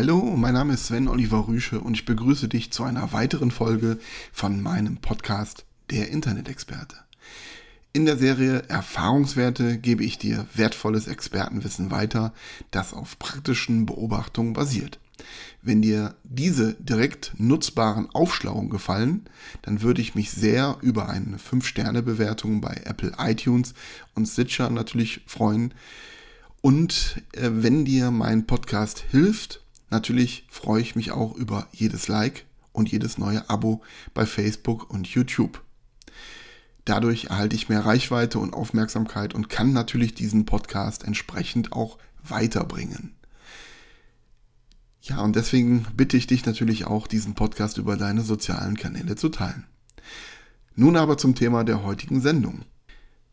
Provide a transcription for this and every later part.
Hallo, mein Name ist Sven Oliver Rüsche und ich begrüße dich zu einer weiteren Folge von meinem Podcast Der Internet-Experte. In der Serie Erfahrungswerte gebe ich dir wertvolles Expertenwissen weiter, das auf praktischen Beobachtungen basiert. Wenn dir diese direkt nutzbaren Aufschlauungen gefallen, dann würde ich mich sehr über eine 5-Sterne-Bewertung bei Apple iTunes und Stitcher natürlich freuen. Und äh, wenn dir mein Podcast hilft, natürlich freue ich mich auch über jedes Like und jedes neue Abo bei Facebook und YouTube. Dadurch erhalte ich mehr Reichweite und Aufmerksamkeit und kann natürlich diesen Podcast entsprechend auch weiterbringen. Ja, und deswegen bitte ich dich natürlich auch, diesen Podcast über deine sozialen Kanäle zu teilen. Nun aber zum Thema der heutigen Sendung.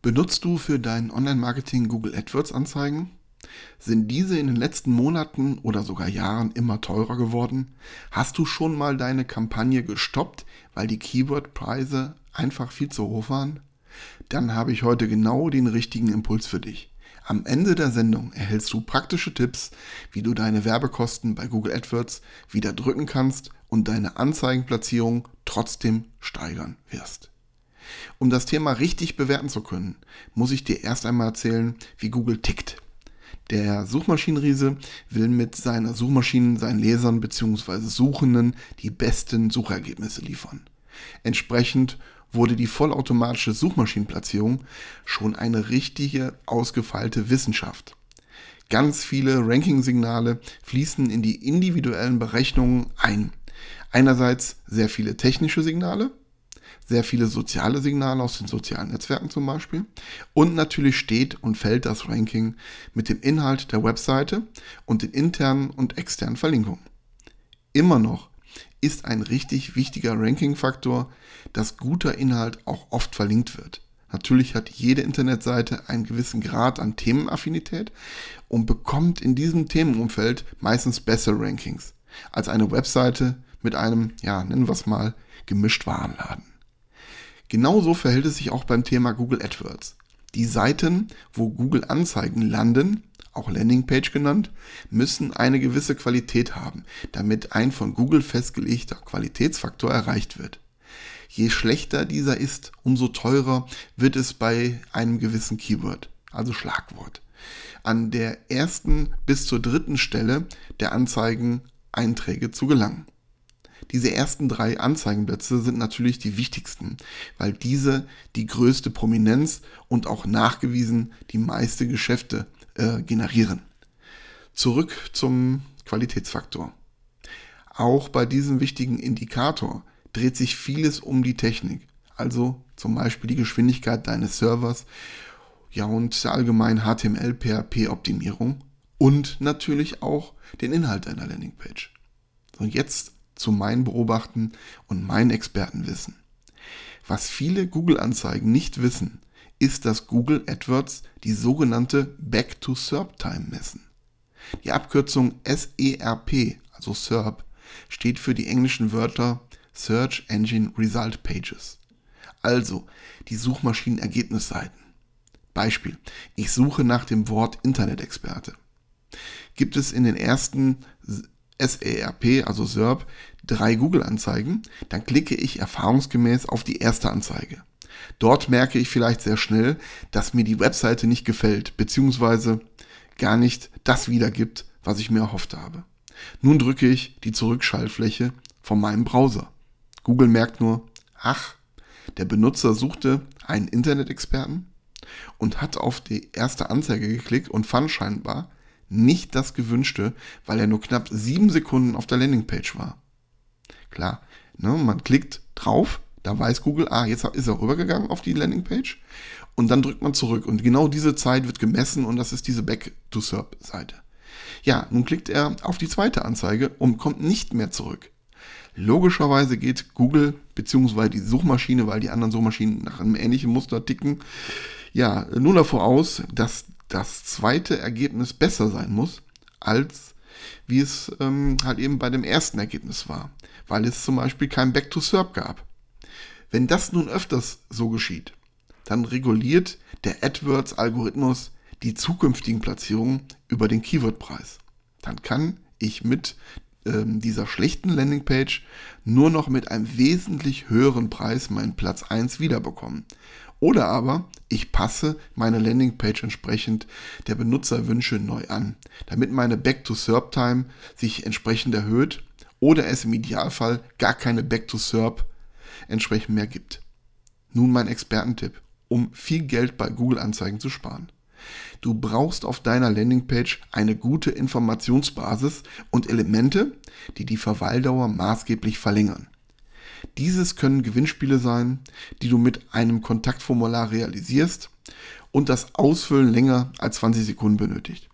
Benutzt du für dein Online-Marketing Google AdWords Anzeigen? Sind diese in den letzten Monaten oder sogar Jahren immer teurer geworden? Hast du schon mal deine Kampagne gestoppt, weil die Keyword-Preise einfach viel zu hoch waren? Dann habe ich heute genau den richtigen Impuls für dich. Am Ende der Sendung erhältst du praktische Tipps, wie du deine Werbekosten bei Google AdWords wieder drücken kannst und deine Anzeigenplatzierung trotzdem steigern wirst. Um das Thema richtig bewerten zu können, muss ich dir erst einmal erzählen, wie Google tickt. Der Suchmaschinenriese will mit seiner Suchmaschinen seinen Lesern bzw. Suchenden die besten Suchergebnisse liefern. Entsprechend wurde die vollautomatische Suchmaschinenplatzierung schon eine richtige ausgefeilte Wissenschaft. Ganz viele Ranking-Signale fließen in die individuellen Berechnungen ein. Einerseits sehr viele technische Signale, sehr viele soziale Signale aus den sozialen Netzwerken zum Beispiel. Und natürlich steht und fällt das Ranking mit dem Inhalt der Webseite und den internen und externen Verlinkungen. Immer noch ist ein richtig wichtiger Ranking-Faktor, dass guter Inhalt auch oft verlinkt wird. Natürlich hat jede Internetseite einen gewissen Grad an Themenaffinität und bekommt in diesem Themenumfeld meistens bessere Rankings als eine Webseite mit einem, ja, nennen wir es mal, gemischt Warenladen. Genauso verhält es sich auch beim Thema Google AdWords. Die Seiten, wo Google Anzeigen landen, auch Landingpage genannt, müssen eine gewisse Qualität haben, damit ein von Google festgelegter Qualitätsfaktor erreicht wird. Je schlechter dieser ist, umso teurer wird es bei einem gewissen Keyword, also Schlagwort. An der ersten bis zur dritten Stelle der Anzeigeneinträge zu gelangen. Diese ersten drei Anzeigenplätze sind natürlich die wichtigsten, weil diese die größte Prominenz und auch nachgewiesen die meiste Geschäfte äh, generieren. Zurück zum Qualitätsfaktor. Auch bei diesem wichtigen Indikator dreht sich vieles um die Technik, also zum Beispiel die Geschwindigkeit deines Servers, ja und allgemein HTML, PHP Optimierung und natürlich auch den Inhalt deiner Landingpage. So, jetzt zu meinen Beobachten und meinen Expertenwissen. Was viele Google-Anzeigen nicht wissen, ist, dass Google AdWords die sogenannte Back-to-SERP-Time messen. Die Abkürzung SERP, also SERP, steht für die englischen Wörter Search Engine Result Pages, also die Suchmaschinenergebnisseiten. Beispiel, ich suche nach dem Wort Internet-Experte. Gibt es in den ersten SERP, also SERP, drei Google-Anzeigen, dann klicke ich erfahrungsgemäß auf die erste Anzeige. Dort merke ich vielleicht sehr schnell, dass mir die Webseite nicht gefällt, beziehungsweise gar nicht das wiedergibt, was ich mir erhofft habe. Nun drücke ich die Zurückschaltfläche von meinem Browser. Google merkt nur, ach, der Benutzer suchte einen Internet-Experten und hat auf die erste Anzeige geklickt und fand scheinbar nicht das gewünschte, weil er nur knapp sieben Sekunden auf der Landingpage war. Klar, ne, man klickt drauf, da weiß Google, ah, jetzt ist er rübergegangen auf die Landingpage und dann drückt man zurück und genau diese Zeit wird gemessen und das ist diese Back-to-SERP-Seite. Ja, nun klickt er auf die zweite Anzeige und kommt nicht mehr zurück. Logischerweise geht Google bzw. die Suchmaschine, weil die anderen Suchmaschinen nach einem ähnlichen Muster ticken, ja, nur davor aus, dass das zweite Ergebnis besser sein muss, als wie es ähm, halt eben bei dem ersten Ergebnis war, weil es zum Beispiel kein Back to SERP gab. Wenn das nun öfters so geschieht, dann reguliert der AdWords-Algorithmus die zukünftigen Platzierungen über den Keywordpreis. Dann kann ich mit ähm, dieser schlechten Landingpage nur noch mit einem wesentlich höheren Preis meinen Platz 1 wiederbekommen. Oder aber ich passe meine Landingpage entsprechend der Benutzerwünsche neu an, damit meine Back-to-SERP-Time sich entsprechend erhöht oder es im Idealfall gar keine Back-to-SERP entsprechend mehr gibt. Nun mein Expertentipp, um viel Geld bei Google-Anzeigen zu sparen. Du brauchst auf deiner Landingpage eine gute Informationsbasis und Elemente, die die Verweildauer maßgeblich verlängern. Dieses können Gewinnspiele sein, die du mit einem Kontaktformular realisierst und das Ausfüllen länger als 20 Sekunden benötigt.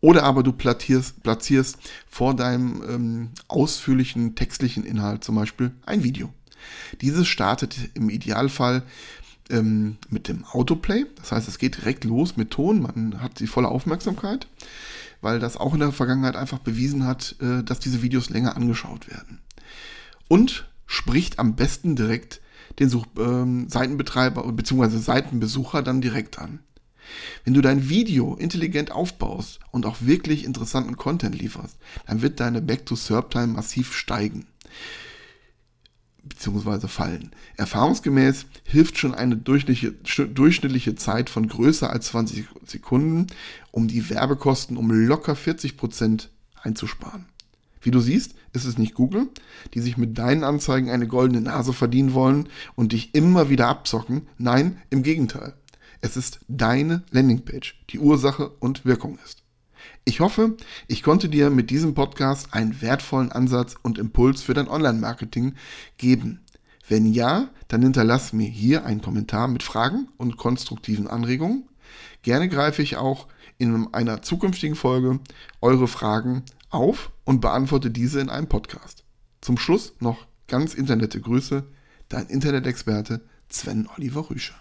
Oder aber du platzierst, platzierst vor deinem ähm, ausführlichen textlichen Inhalt zum Beispiel ein Video. Dieses startet im Idealfall ähm, mit dem Autoplay. Das heißt, es geht direkt los mit Ton, man hat die volle Aufmerksamkeit, weil das auch in der Vergangenheit einfach bewiesen hat, äh, dass diese Videos länger angeschaut werden. Und spricht am besten direkt den Such ähm, Seitenbetreiber bzw. Seitenbesucher dann direkt an. Wenn du dein Video intelligent aufbaust und auch wirklich interessanten Content lieferst, dann wird deine Back-to-SERP-Time massiv steigen bzw. fallen. Erfahrungsgemäß hilft schon eine durchschnittliche, Zeit von größer als 20 Sekunden, um die Werbekosten um locker 40 Prozent einzusparen. Wie du siehst, ist es nicht Google, die sich mit deinen Anzeigen eine goldene Nase verdienen wollen und dich immer wieder abzocken. Nein, im Gegenteil. Es ist deine Landingpage, die Ursache und Wirkung ist. Ich hoffe, ich konnte dir mit diesem Podcast einen wertvollen Ansatz und Impuls für dein Online-Marketing geben. Wenn ja, dann hinterlass mir hier einen Kommentar mit Fragen und konstruktiven Anregungen. Gerne greife ich auch in einer zukünftigen Folge eure Fragen auf und beantworte diese in einem Podcast. Zum Schluss noch ganz internette Grüße, dein Internet-Experte Sven Oliver Rüscher.